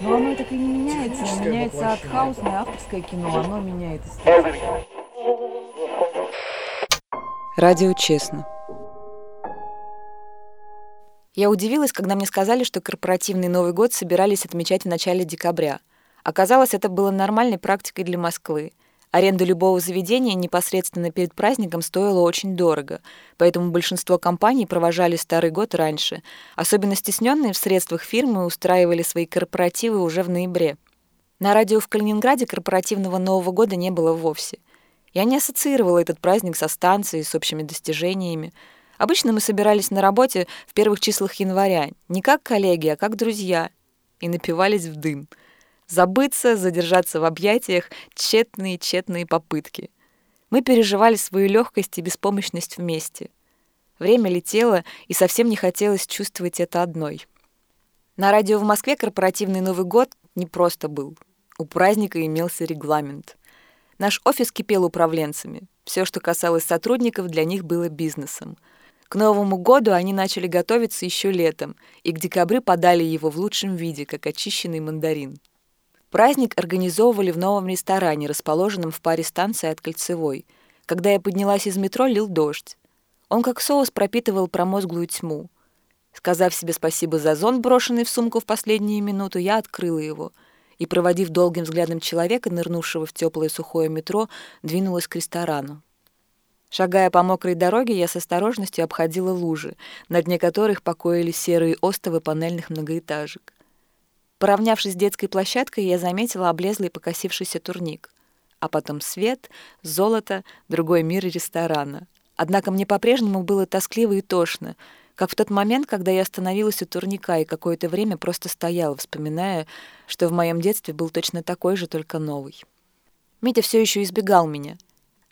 Но оно так и не меняется. Меняется от хаусное авторское кино, оно меняет эстетику. Радио «Честно». Я удивилась, когда мне сказали, что корпоративный Новый год собирались отмечать в начале декабря. Оказалось, это было нормальной практикой для Москвы. Аренда любого заведения непосредственно перед праздником стоила очень дорого, поэтому большинство компаний провожали Старый год раньше. Особенно стесненные в средствах фирмы устраивали свои корпоративы уже в ноябре. На радио в Калининграде корпоративного Нового года не было вовсе. Я не ассоциировала этот праздник со станцией, с общими достижениями. Обычно мы собирались на работе в первых числах января, не как коллеги, а как друзья, и напивались в дым. Забыться, задержаться в объятиях — тщетные, тщетные попытки. Мы переживали свою легкость и беспомощность вместе. Время летело, и совсем не хотелось чувствовать это одной. На радио в Москве корпоративный Новый год не просто был. У праздника имелся регламент — Наш офис кипел управленцами. Все, что касалось сотрудников, для них было бизнесом. К Новому году они начали готовиться еще летом, и к декабрю подали его в лучшем виде, как очищенный мандарин. Праздник организовывали в новом ресторане, расположенном в паре станций от Кольцевой. Когда я поднялась из метро, лил дождь. Он как соус пропитывал промозглую тьму. Сказав себе спасибо за зонт, брошенный в сумку в последнюю минуту, я открыла его — и, проводив долгим взглядом человека, нырнувшего в теплое сухое метро, двинулась к ресторану. Шагая по мокрой дороге, я с осторожностью обходила лужи, на дне которых покоились серые остовы панельных многоэтажек. Поравнявшись с детской площадкой, я заметила облезлый покосившийся турник. А потом свет, золото, другой мир ресторана. Однако мне по-прежнему было тоскливо и тошно — как в тот момент, когда я остановилась у турника и какое-то время просто стояла, вспоминая, что в моем детстве был точно такой же, только новый. Митя все еще избегал меня.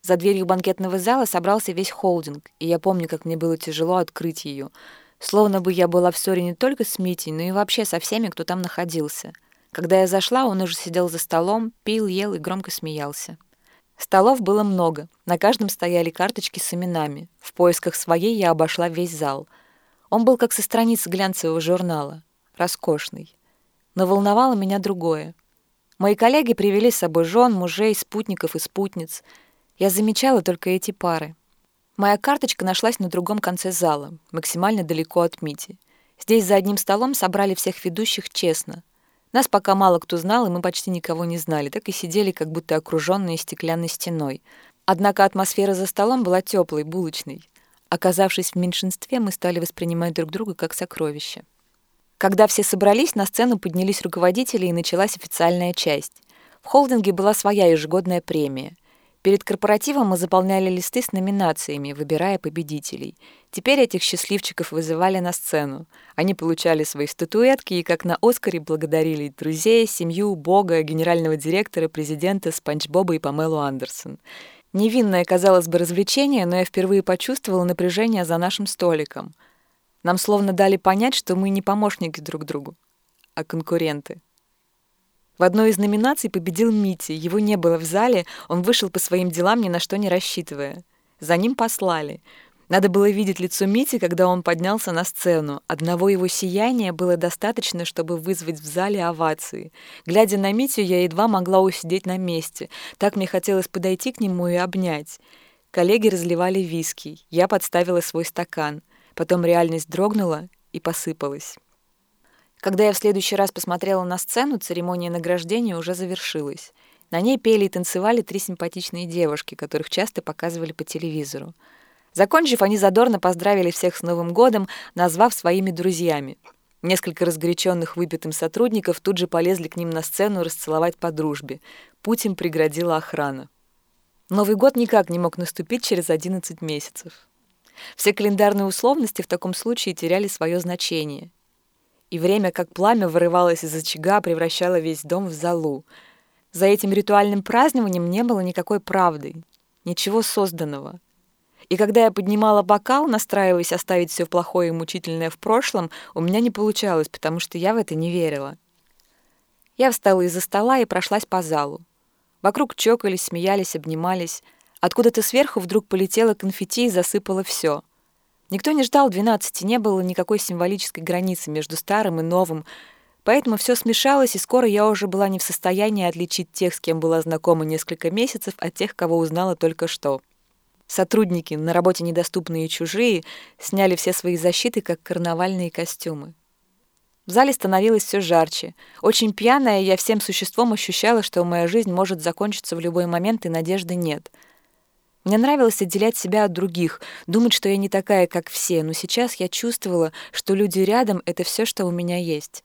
За дверью банкетного зала собрался весь холдинг, и я помню, как мне было тяжело открыть ее, словно бы я была в ссоре не только с Митей, но и вообще со всеми, кто там находился. Когда я зашла, он уже сидел за столом, пил, ел и громко смеялся. Столов было много, на каждом стояли карточки с именами. В поисках своей я обошла весь зал — он был как со страницы глянцевого журнала, роскошный. Но волновало меня другое. Мои коллеги привели с собой жен, мужей, спутников и спутниц. Я замечала только эти пары. Моя карточка нашлась на другом конце зала, максимально далеко от Мити. Здесь за одним столом собрали всех ведущих честно. Нас пока мало кто знал, и мы почти никого не знали, так и сидели, как будто окруженные стеклянной стеной. Однако атмосфера за столом была теплой, булочной. Оказавшись в меньшинстве, мы стали воспринимать друг друга как сокровище. Когда все собрались, на сцену поднялись руководители, и началась официальная часть. В холдинге была своя ежегодная премия. Перед корпоративом мы заполняли листы с номинациями, выбирая победителей. Теперь этих счастливчиков вызывали на сцену. Они получали свои статуэтки и, как на Оскаре, благодарили друзей, семью, бога, генерального директора, президента Спанч Боба и Памелу Андерсон. Невинное, казалось бы, развлечение, но я впервые почувствовала напряжение за нашим столиком. Нам словно дали понять, что мы не помощники друг другу, а конкуренты. В одной из номинаций победил Мити. Его не было в зале, он вышел по своим делам, ни на что не рассчитывая. За ним послали — надо было видеть лицо Мити, когда он поднялся на сцену. Одного его сияния было достаточно, чтобы вызвать в зале овации. Глядя на Митю, я едва могла усидеть на месте. Так мне хотелось подойти к нему и обнять. Коллеги разливали виски. Я подставила свой стакан. Потом реальность дрогнула и посыпалась. Когда я в следующий раз посмотрела на сцену, церемония награждения уже завершилась. На ней пели и танцевали три симпатичные девушки, которых часто показывали по телевизору. Закончив, они задорно поздравили всех с Новым годом, назвав своими друзьями. Несколько разгоряченных выпитым сотрудников тут же полезли к ним на сцену расцеловать по дружбе. Путь им преградила охрана. Новый год никак не мог наступить через 11 месяцев. Все календарные условности в таком случае теряли свое значение. И время, как пламя, вырывалось из очага, превращало весь дом в залу. За этим ритуальным празднованием не было никакой правды, ничего созданного. И когда я поднимала бокал, настраиваясь оставить все плохое и мучительное в прошлом, у меня не получалось, потому что я в это не верила. Я встала из-за стола и прошлась по залу. Вокруг чокались, смеялись, обнимались. Откуда-то сверху вдруг полетело конфетти и засыпало все. Никто не ждал двенадцати, не было никакой символической границы между старым и новым. Поэтому все смешалось, и скоро я уже была не в состоянии отличить тех, с кем была знакома несколько месяцев, от тех, кого узнала только что. Сотрудники, на работе недоступные и чужие, сняли все свои защиты, как карнавальные костюмы. В зале становилось все жарче. Очень пьяная, я всем существом ощущала, что моя жизнь может закончиться в любой момент, и надежды нет. Мне нравилось отделять себя от других, думать, что я не такая, как все, но сейчас я чувствовала, что люди рядом — это все, что у меня есть.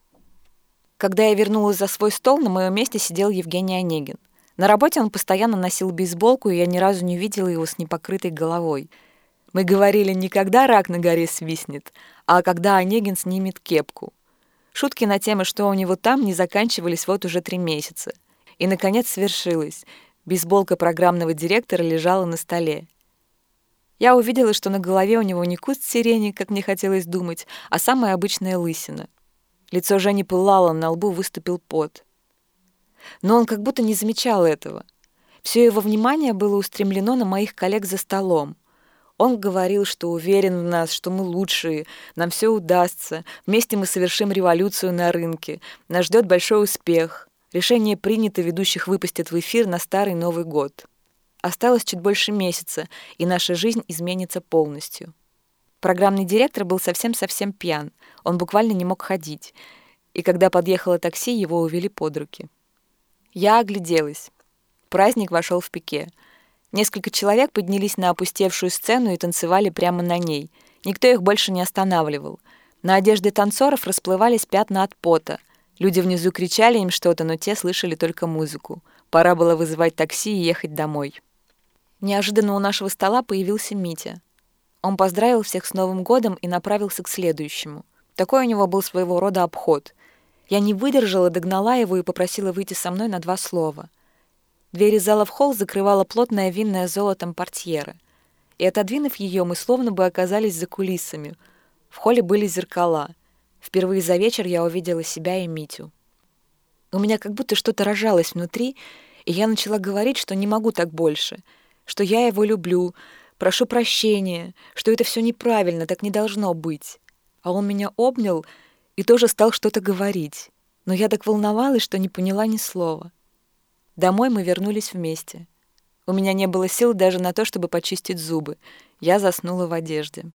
Когда я вернулась за свой стол, на моем месте сидел Евгений Онегин. На работе он постоянно носил бейсболку, и я ни разу не видела его с непокрытой головой. Мы говорили не когда рак на горе свистнет, а когда Онегин снимет кепку. Шутки на тему, что у него там, не заканчивались вот уже три месяца. И, наконец, свершилось. Бейсболка программного директора лежала на столе. Я увидела, что на голове у него не куст сирени, как мне хотелось думать, а самая обычная лысина. Лицо Жени пылало, на лбу выступил пот. Но он как будто не замечал этого. Все его внимание было устремлено на моих коллег за столом. Он говорил, что уверен в нас, что мы лучшие, нам все удастся, вместе мы совершим революцию на рынке, нас ждет большой успех. Решение принято, ведущих выпустят в эфир на Старый Новый год. Осталось чуть больше месяца, и наша жизнь изменится полностью. Программный директор был совсем-совсем пьян. Он буквально не мог ходить. И когда подъехало такси, его увели под руки. Я огляделась. Праздник вошел в пике. Несколько человек поднялись на опустевшую сцену и танцевали прямо на ней. Никто их больше не останавливал. На одежде танцоров расплывались пятна от пота. Люди внизу кричали им что-то, но те слышали только музыку. Пора было вызывать такси и ехать домой. Неожиданно у нашего стола появился Митя. Он поздравил всех с Новым годом и направился к следующему. Такой у него был своего рода обход. Я не выдержала, догнала его и попросила выйти со мной на два слова. Двери зала в холл закрывала плотная винная золотом портьера. И, отодвинув ее, мы словно бы оказались за кулисами. В холле были зеркала. Впервые за вечер я увидела себя и Митю. У меня как будто что-то рожалось внутри, и я начала говорить, что не могу так больше, что я его люблю, прошу прощения, что это все неправильно, так не должно быть. А он меня обнял и тоже стал что-то говорить. Но я так волновалась, что не поняла ни слова. Домой мы вернулись вместе. У меня не было сил даже на то, чтобы почистить зубы. Я заснула в одежде.